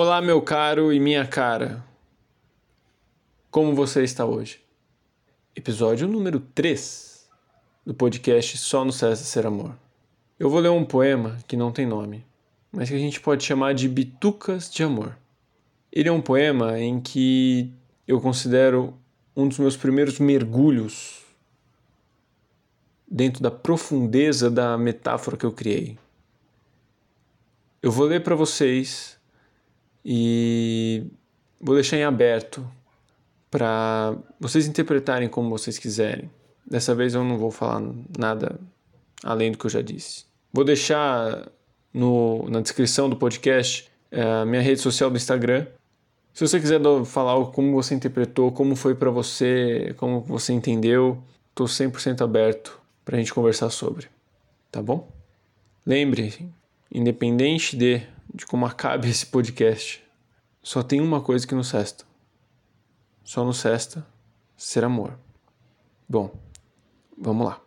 Olá, meu caro e minha cara. Como você está hoje? Episódio número 3 do podcast Só no César Ser Amor. Eu vou ler um poema que não tem nome, mas que a gente pode chamar de Bitucas de Amor. Ele é um poema em que eu considero um dos meus primeiros mergulhos dentro da profundeza da metáfora que eu criei. Eu vou ler para vocês e vou deixar em aberto para vocês interpretarem como vocês quiserem. Dessa vez eu não vou falar nada além do que eu já disse. Vou deixar no, na descrição do podcast é, a minha rede social do Instagram. Se você quiser falar como você interpretou, como foi para você, como você entendeu, estou 100% aberto para a gente conversar sobre. Tá bom? Lembre, independente de de como acabe esse podcast, só tem uma coisa que nos resta. Só nos resta ser amor. Bom, vamos lá.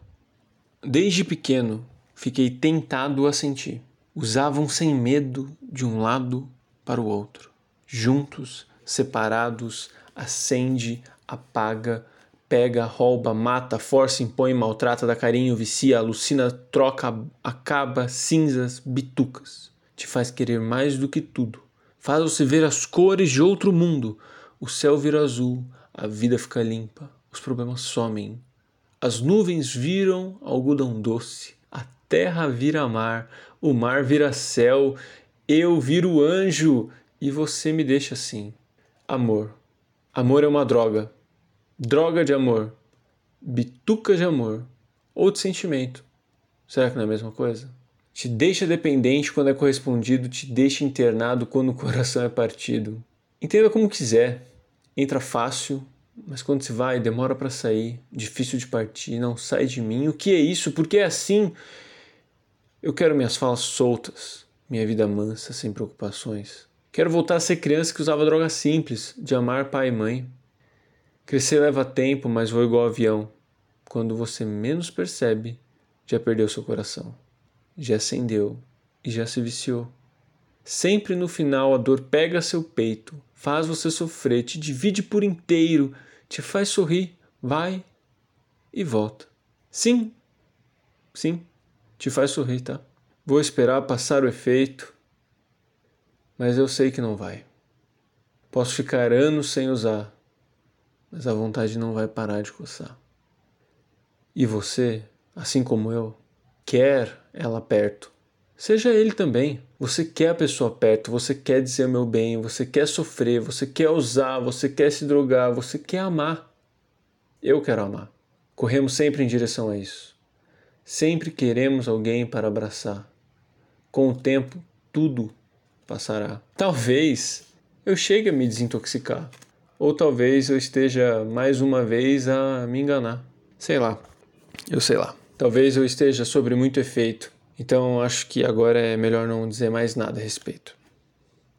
Desde pequeno, fiquei tentado a sentir. Usavam sem medo de um lado para o outro. Juntos, separados, acende, apaga, pega, rouba, mata, força, impõe, maltrata, dá carinho, vicia, alucina, troca, acaba, cinzas, bitucas te faz querer mais do que tudo. Faz você ver as cores de outro mundo. O céu vira azul, a vida fica limpa, os problemas somem. As nuvens viram algodão doce, a terra vira mar, o mar vira céu, eu viro anjo e você me deixa assim. Amor. Amor é uma droga. Droga de amor. Bituca de amor. Ou de sentimento. Será que não é a mesma coisa? Te deixa dependente quando é correspondido, te deixa internado quando o coração é partido. Entenda como quiser. Entra fácil, mas quando se vai, demora para sair, difícil de partir, não sai de mim. O que é isso? Por que é assim? Eu quero minhas falas soltas, minha vida mansa, sem preocupações. Quero voltar a ser criança que usava droga simples, de amar pai e mãe. Crescer leva tempo, mas vou igual avião. Quando você menos percebe, já perdeu seu coração já acendeu e já se viciou. Sempre no final a dor pega seu peito, faz você sofrer, te divide por inteiro, te faz sorrir, vai e volta. Sim, sim, te faz sorrir, tá? Vou esperar passar o efeito, mas eu sei que não vai. Posso ficar anos sem usar, mas a vontade não vai parar de coçar. E você, assim como eu, quer ela perto. Seja ele também. Você quer a pessoa perto, você quer dizer meu bem, você quer sofrer, você quer usar, você quer se drogar, você quer amar. Eu quero amar. Corremos sempre em direção a isso. Sempre queremos alguém para abraçar. Com o tempo, tudo passará. Talvez eu chegue a me desintoxicar. Ou talvez eu esteja mais uma vez a me enganar. Sei lá. Eu sei lá. Talvez eu esteja sobre muito efeito, então acho que agora é melhor não dizer mais nada a respeito.